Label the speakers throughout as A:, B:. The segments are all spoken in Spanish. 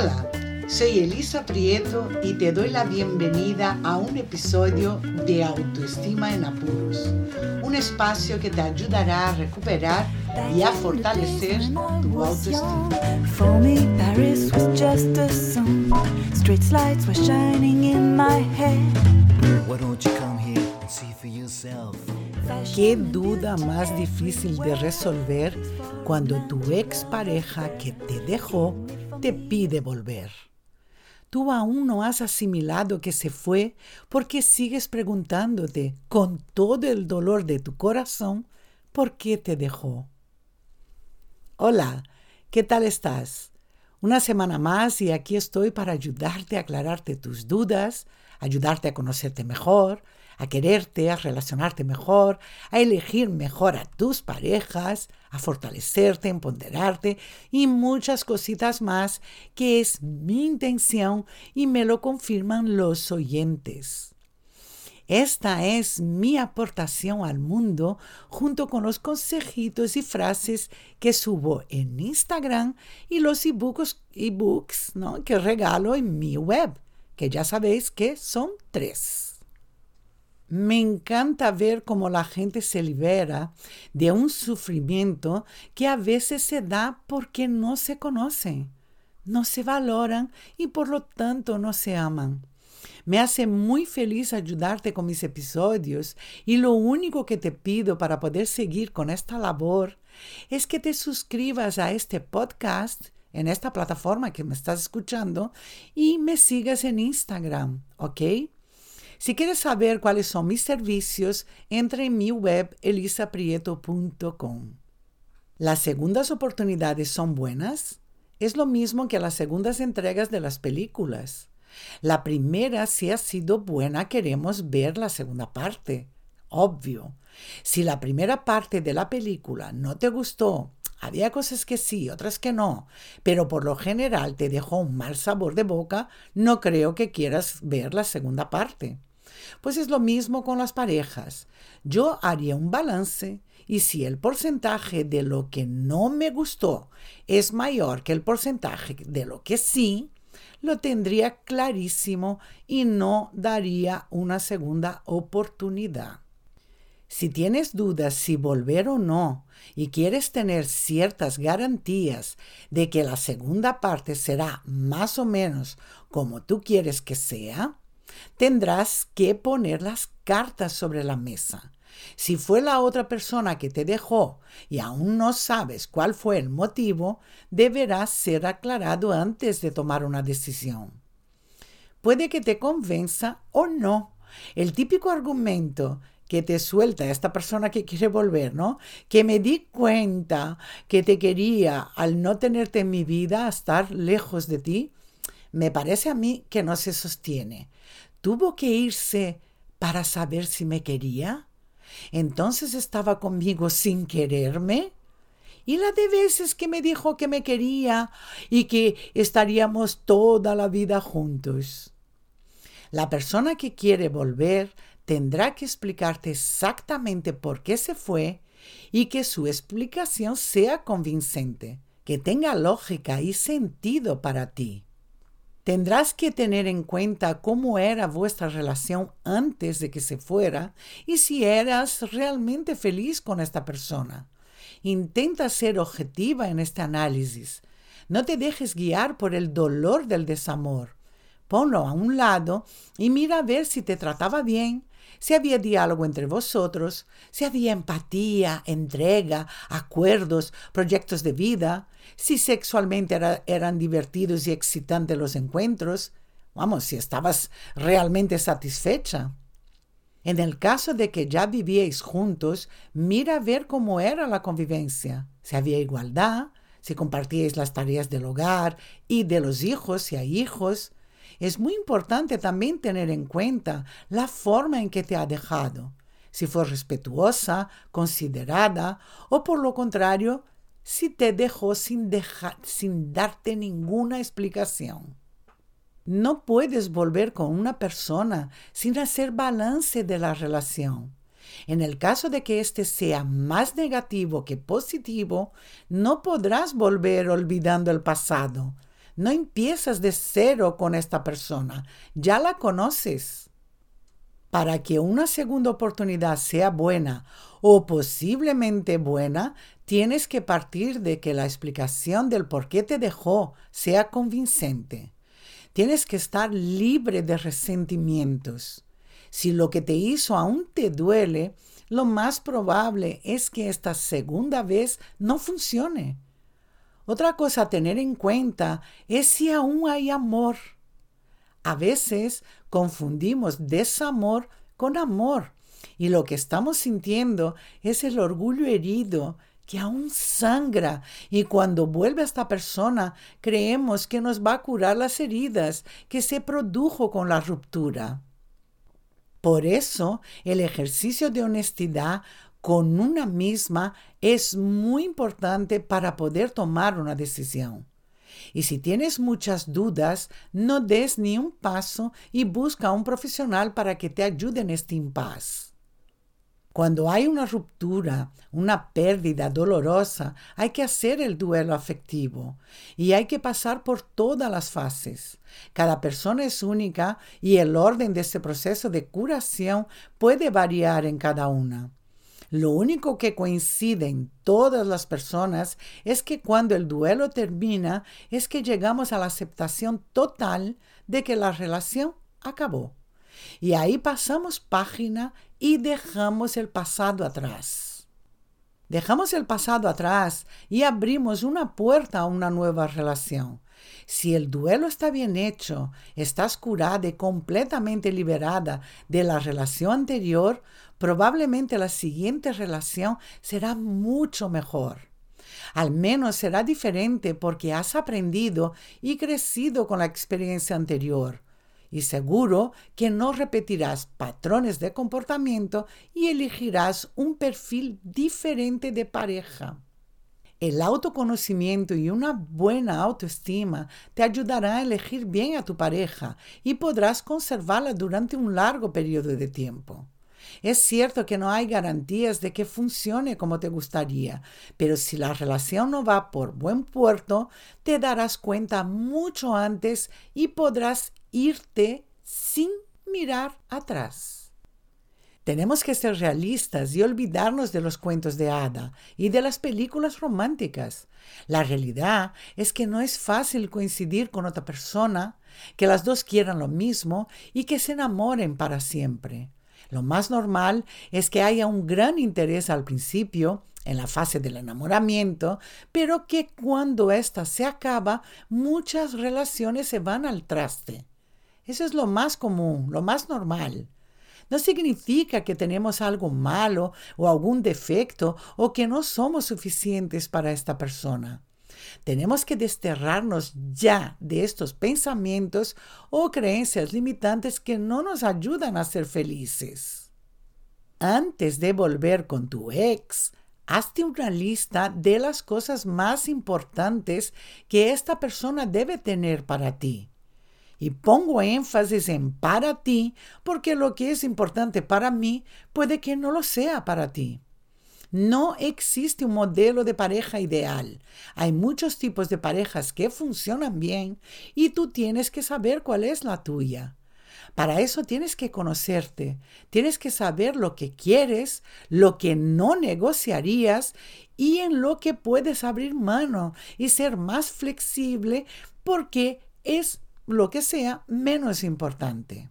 A: Hola, soy Elisa Prieto y te doy la bienvenida a un episodio de Autoestima en Apuros, un espacio que te ayudará a recuperar y a fortalecer tu autoestima. For me, Paris was just a song. Street lights were shining in my head. Why don't you come here and see for yourself? Qué duda más difícil de resolver cuando tu expareja que te dejó te pide volver. Tú aún no has asimilado que se fue porque sigues preguntándote con todo el dolor de tu corazón por qué te dejó. Hola, ¿qué tal estás? Una semana más y aquí estoy para ayudarte a aclararte tus dudas, ayudarte a conocerte mejor, a quererte, a relacionarte mejor, a elegir mejor a tus parejas, a fortalecerte, empoderarte y muchas cositas más que es mi intención y me lo confirman los oyentes. Esta es mi aportación al mundo junto con los consejitos y frases que subo en Instagram y los ebooks, ebooks ¿no? que regalo en mi web, que ya sabéis que son tres. Me encanta ver cómo la gente se libera de un sufrimiento que a veces se da porque no se conocen, no se valoran y por lo tanto no se aman. Me hace muy feliz ayudarte con mis episodios y lo único que te pido para poder seguir con esta labor es que te suscribas a este podcast en esta plataforma que me estás escuchando y me sigas en Instagram, ¿ok? Si quieres saber cuáles son mis servicios, entra en mi web elisaprieto.com. ¿Las segundas oportunidades son buenas? Es lo mismo que las segundas entregas de las películas. La primera, si ha sido buena, queremos ver la segunda parte. Obvio. Si la primera parte de la película no te gustó, había cosas que sí, otras que no, pero por lo general te dejó un mal sabor de boca, no creo que quieras ver la segunda parte. Pues es lo mismo con las parejas. Yo haría un balance y si el porcentaje de lo que no me gustó es mayor que el porcentaje de lo que sí, lo tendría clarísimo y no daría una segunda oportunidad. Si tienes dudas si volver o no y quieres tener ciertas garantías de que la segunda parte será más o menos como tú quieres que sea, tendrás que poner las cartas sobre la mesa. Si fue la otra persona que te dejó y aún no sabes cuál fue el motivo, deberá ser aclarado antes de tomar una decisión. Puede que te convenza o no. El típico argumento que te suelta esta persona que quiere volver, ¿no? Que me di cuenta que te quería al no tenerte en mi vida, estar lejos de ti, me parece a mí que no se sostiene tuvo que irse para saber si me quería. Entonces estaba conmigo sin quererme. Y la de veces que me dijo que me quería y que estaríamos toda la vida juntos. La persona que quiere volver tendrá que explicarte exactamente por qué se fue y que su explicación sea convincente, que tenga lógica y sentido para ti. Tendrás que tener en cuenta cómo era vuestra relación antes de que se fuera y si eras realmente feliz con esta persona. Intenta ser objetiva en este análisis. No te dejes guiar por el dolor del desamor. Ponlo a un lado y mira a ver si te trataba bien, si había diálogo entre vosotros, si había empatía, entrega, acuerdos, proyectos de vida, si sexualmente eran divertidos y excitantes los encuentros, vamos, si estabas realmente satisfecha. En el caso de que ya vivíais juntos, mira a ver cómo era la convivencia, si había igualdad, si compartíais las tareas del hogar y de los hijos, si hay hijos, es muy importante también tener en cuenta la forma en que te ha dejado, si fue respetuosa, considerada o por lo contrario, si te dejó sin, sin darte ninguna explicación. No puedes volver con una persona sin hacer balance de la relación. En el caso de que éste sea más negativo que positivo, no podrás volver olvidando el pasado, No empiezas de cero con esta persona, ya la conoces. Para que una segunda oportunidad sea buena o posiblemente buena, tienes que partir de que la explicación del por qué te dejó sea convincente. Tienes que estar libre de resentimientos. Si lo que te hizo aún te duele, lo más probable es que esta segunda vez no funcione. Otra cosa a tener en cuenta es si aún hay amor. A veces confundimos desamor con amor y lo que estamos sintiendo es el orgullo herido que aún sangra y cuando vuelve esta persona creemos que nos va a curar las heridas que se produjo con la ruptura. Por eso el ejercicio de honestidad con una misma es muy importante para poder tomar una decisión. Y si tienes muchas dudas, no des ni un paso y busca a un profesional para que te ayude en este impasse. Cuando hay una ruptura, una pérdida dolorosa, hay que hacer el duelo afectivo y hay que pasar por todas las fases. Cada persona es única y el orden de este proceso de curación puede variar en cada una. Lo único que coincide en todas las personas es que cuando el duelo termina es que llegamos a la aceptación total de que la relación acabó. Y ahí pasamos página y dejamos el pasado atrás. Dejamos el pasado atrás y abrimos una puerta a una nueva relación. Si el duelo está bien hecho, estás curada y completamente liberada de la relación anterior, probablemente la siguiente relación será mucho mejor. Al menos será diferente porque has aprendido y crecido con la experiencia anterior y seguro que no repetirás patrones de comportamiento y elegirás un perfil diferente de pareja. El autoconocimiento y una buena autoestima te ayudará a elegir bien a tu pareja y podrás conservarla durante un largo periodo de tiempo. Es cierto que no hay garantías de que funcione como te gustaría, pero si la relación no va por buen puerto, te darás cuenta mucho antes y podrás irte sin mirar atrás. Tenemos que ser realistas y olvidarnos de los cuentos de hada y de las películas románticas. La realidad es que no es fácil coincidir con otra persona, que las dos quieran lo mismo y que se enamoren para siempre. Lo más normal es que haya un gran interés al principio, en la fase del enamoramiento, pero que cuando ésta se acaba, muchas relaciones se van al traste. Eso es lo más común, lo más normal. No significa que tenemos algo malo o algún defecto o que no somos suficientes para esta persona. Tenemos que desterrarnos ya de estos pensamientos o creencias limitantes que no nos ayudan a ser felices. Antes de volver con tu ex, hazte una lista de las cosas más importantes que esta persona debe tener para ti. Y pongo énfasis en para ti porque lo que es importante para mí puede que no lo sea para ti. No existe un modelo de pareja ideal. Hay muchos tipos de parejas que funcionan bien y tú tienes que saber cuál es la tuya. Para eso tienes que conocerte, tienes que saber lo que quieres, lo que no negociarías y en lo que puedes abrir mano y ser más flexible porque es lo que sea menos importante.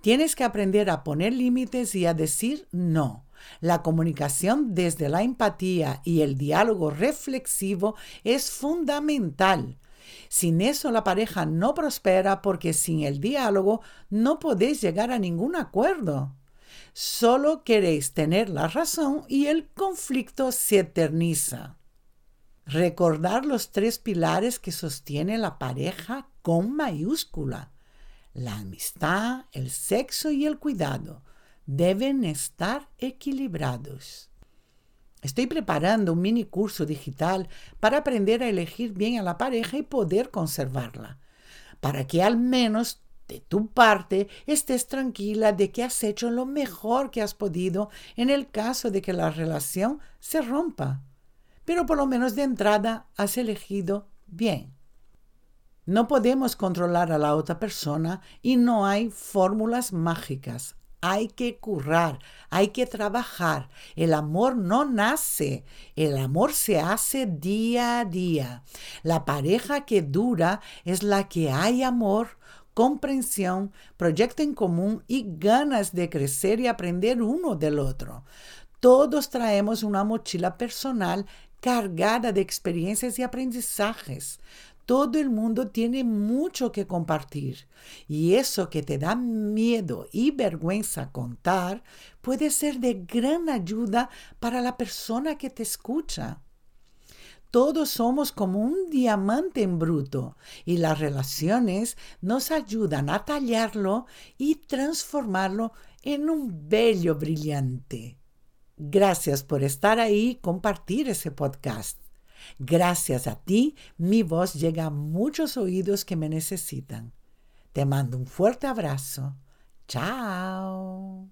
A: Tienes que aprender a poner límites y a decir no. La comunicación desde la empatía y el diálogo reflexivo es fundamental. Sin eso la pareja no prospera porque sin el diálogo no podéis llegar a ningún acuerdo. Solo queréis tener la razón y el conflicto se eterniza. Recordar los tres pilares que sostiene la pareja con mayúscula. La amistad, el sexo y el cuidado deben estar equilibrados. Estoy preparando un mini curso digital para aprender a elegir bien a la pareja y poder conservarla, para que al menos de tu parte estés tranquila de que has hecho lo mejor que has podido en el caso de que la relación se rompa. Pero por lo menos de entrada has elegido bien. No podemos controlar a la otra persona y no hay fórmulas mágicas. Hay que currar, hay que trabajar. El amor no nace, el amor se hace día a día. La pareja que dura es la que hay amor, comprensión, proyecto en común y ganas de crecer y aprender uno del otro. Todos traemos una mochila personal cargada de experiencias y aprendizajes. Todo el mundo tiene mucho que compartir y eso que te da miedo y vergüenza contar puede ser de gran ayuda para la persona que te escucha. Todos somos como un diamante en bruto y las relaciones nos ayudan a tallarlo y transformarlo en un bello brillante. Gracias por estar ahí y compartir ese podcast. Gracias a ti, mi voz llega a muchos oídos que me necesitan. Te mando un fuerte abrazo. Chao.